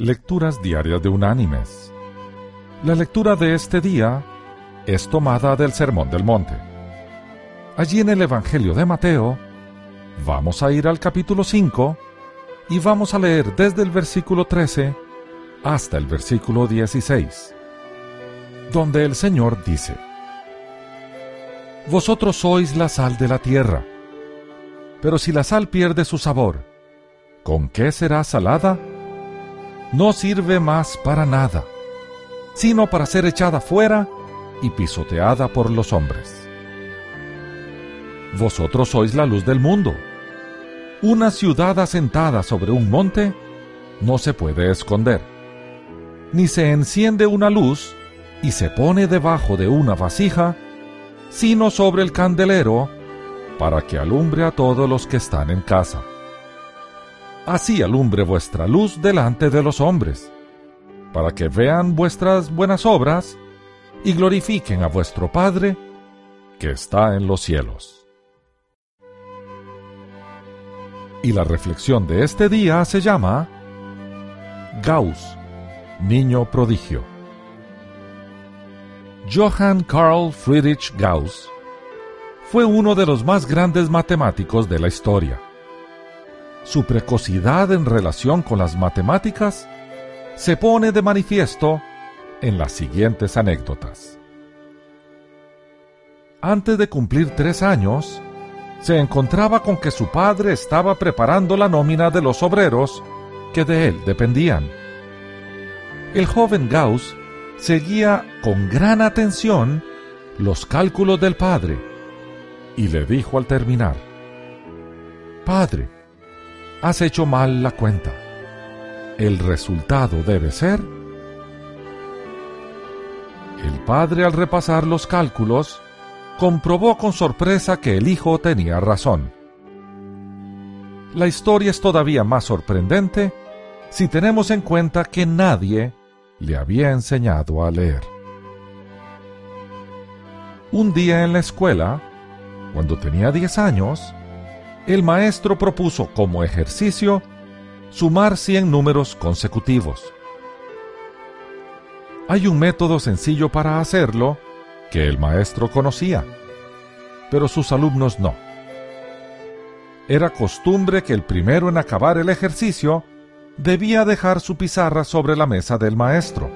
Lecturas Diarias de Unánimes. La lectura de este día es tomada del Sermón del Monte. Allí en el Evangelio de Mateo, vamos a ir al capítulo 5 y vamos a leer desde el versículo 13 hasta el versículo 16, donde el Señor dice, Vosotros sois la sal de la tierra, pero si la sal pierde su sabor, ¿con qué será salada? No sirve más para nada, sino para ser echada fuera y pisoteada por los hombres. Vosotros sois la luz del mundo. Una ciudad asentada sobre un monte no se puede esconder, ni se enciende una luz y se pone debajo de una vasija, sino sobre el candelero, para que alumbre a todos los que están en casa así alumbre vuestra luz delante de los hombres, para que vean vuestras buenas obras y glorifiquen a vuestro Padre que está en los cielos. Y la reflexión de este día se llama Gauss, niño prodigio. Johann Carl Friedrich Gauss fue uno de los más grandes matemáticos de la historia su precocidad en relación con las matemáticas se pone de manifiesto en las siguientes anécdotas. Antes de cumplir tres años, se encontraba con que su padre estaba preparando la nómina de los obreros que de él dependían. El joven Gauss seguía con gran atención los cálculos del padre y le dijo al terminar, Padre, has hecho mal la cuenta. El resultado debe ser... El padre al repasar los cálculos comprobó con sorpresa que el hijo tenía razón. La historia es todavía más sorprendente si tenemos en cuenta que nadie le había enseñado a leer. Un día en la escuela, cuando tenía 10 años, el maestro propuso como ejercicio sumar 100 números consecutivos. Hay un método sencillo para hacerlo que el maestro conocía, pero sus alumnos no. Era costumbre que el primero en acabar el ejercicio debía dejar su pizarra sobre la mesa del maestro.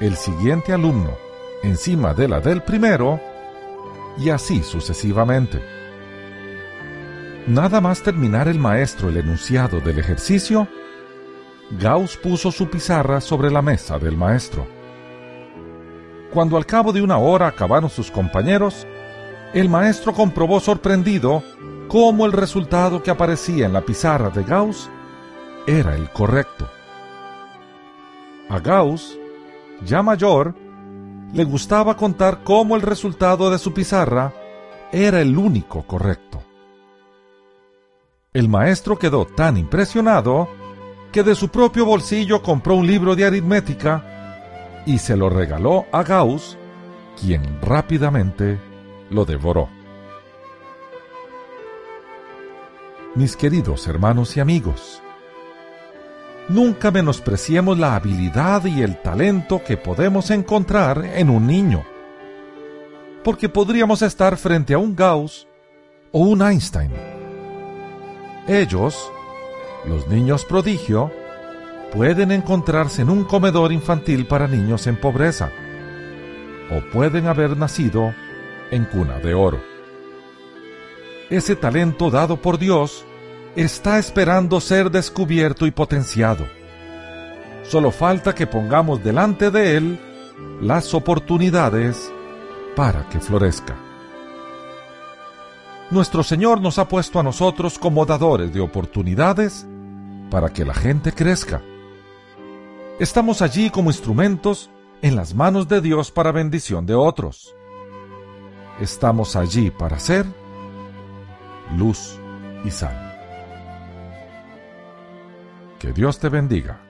El siguiente alumno encima de la del primero y así sucesivamente. Nada más terminar el maestro el enunciado del ejercicio, Gauss puso su pizarra sobre la mesa del maestro. Cuando al cabo de una hora acabaron sus compañeros, el maestro comprobó sorprendido cómo el resultado que aparecía en la pizarra de Gauss era el correcto. A Gauss, ya mayor, le gustaba contar cómo el resultado de su pizarra era el único correcto. El maestro quedó tan impresionado que de su propio bolsillo compró un libro de aritmética y se lo regaló a Gauss, quien rápidamente lo devoró. Mis queridos hermanos y amigos, nunca menospreciemos la habilidad y el talento que podemos encontrar en un niño, porque podríamos estar frente a un Gauss o un Einstein ellos, los niños prodigio, pueden encontrarse en un comedor infantil para niños en pobreza, o pueden haber nacido en cuna de oro. Ese talento dado por Dios está esperando ser descubierto y potenciado. Solo falta que pongamos delante de Él las oportunidades para que florezca nuestro Señor nos ha puesto a nosotros como dadores de oportunidades para que la gente crezca. Estamos allí como instrumentos en las manos de Dios para bendición de otros. Estamos allí para ser luz y sal. Que Dios te bendiga.